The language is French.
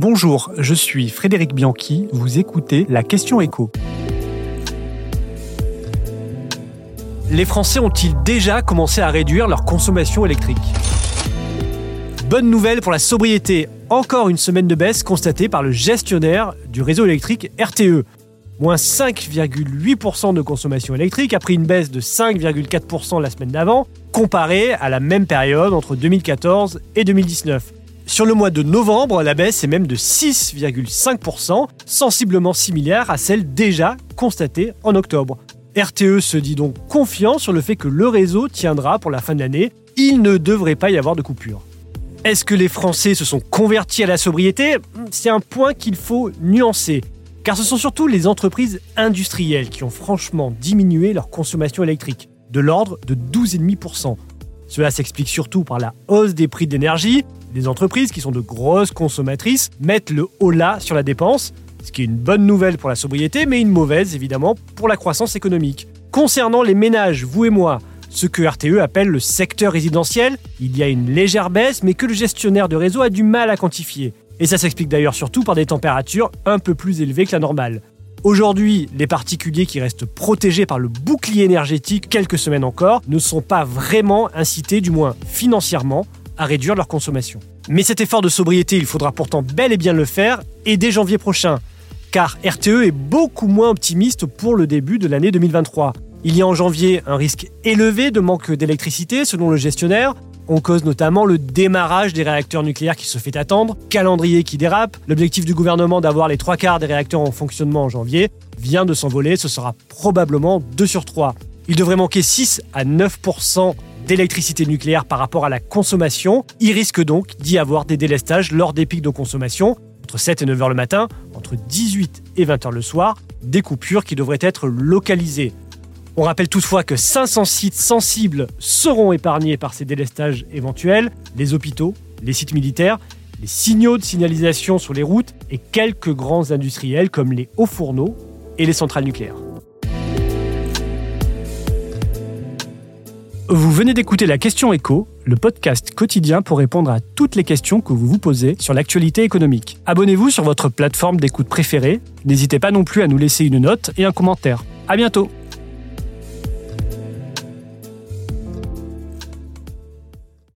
Bonjour, je suis Frédéric Bianchi, vous écoutez la question écho. Les Français ont-ils déjà commencé à réduire leur consommation électrique? Bonne nouvelle pour la sobriété, encore une semaine de baisse constatée par le gestionnaire du réseau électrique RTE. Moins 5,8% de consommation électrique après une baisse de 5,4% la semaine d'avant, comparée à la même période entre 2014 et 2019. Sur le mois de novembre, la baisse est même de 6,5%, sensiblement similaire à celle déjà constatée en octobre. RTE se dit donc confiant sur le fait que le réseau tiendra pour la fin de l'année. Il ne devrait pas y avoir de coupure. Est-ce que les Français se sont convertis à la sobriété? C'est un point qu'il faut nuancer. Car ce sont surtout les entreprises industrielles qui ont franchement diminué leur consommation électrique, de l'ordre de 12,5%. Cela s'explique surtout par la hausse des prix d'énergie, des entreprises qui sont de grosses consommatrices mettent le haut là sur la dépense, ce qui est une bonne nouvelle pour la sobriété, mais une mauvaise évidemment pour la croissance économique. Concernant les ménages, vous et moi, ce que RTE appelle le secteur résidentiel, il y a une légère baisse, mais que le gestionnaire de réseau a du mal à quantifier. Et ça s'explique d'ailleurs surtout par des températures un peu plus élevées que la normale. Aujourd'hui, les particuliers qui restent protégés par le bouclier énergétique quelques semaines encore ne sont pas vraiment incités, du moins financièrement, à réduire leur consommation. Mais cet effort de sobriété, il faudra pourtant bel et bien le faire, et dès janvier prochain, car RTE est beaucoup moins optimiste pour le début de l'année 2023. Il y a en janvier un risque élevé de manque d'électricité selon le gestionnaire. On cause notamment le démarrage des réacteurs nucléaires qui se fait attendre, calendrier qui dérape, l'objectif du gouvernement d'avoir les trois quarts des réacteurs en fonctionnement en janvier vient de s'envoler, ce sera probablement 2 sur 3. Il devrait manquer 6 à 9% d'électricité nucléaire par rapport à la consommation. Il risque donc d'y avoir des délestages lors des pics de consommation, entre 7 et 9 heures le matin, entre 18 et 20 heures le soir, des coupures qui devraient être localisées. On rappelle toutefois que 500 sites sensibles seront épargnés par ces délestages éventuels, les hôpitaux, les sites militaires, les signaux de signalisation sur les routes et quelques grands industriels comme les hauts fourneaux et les centrales nucléaires. Vous venez d'écouter la question écho, le podcast quotidien pour répondre à toutes les questions que vous vous posez sur l'actualité économique. Abonnez-vous sur votre plateforme d'écoute préférée. N'hésitez pas non plus à nous laisser une note et un commentaire. À bientôt!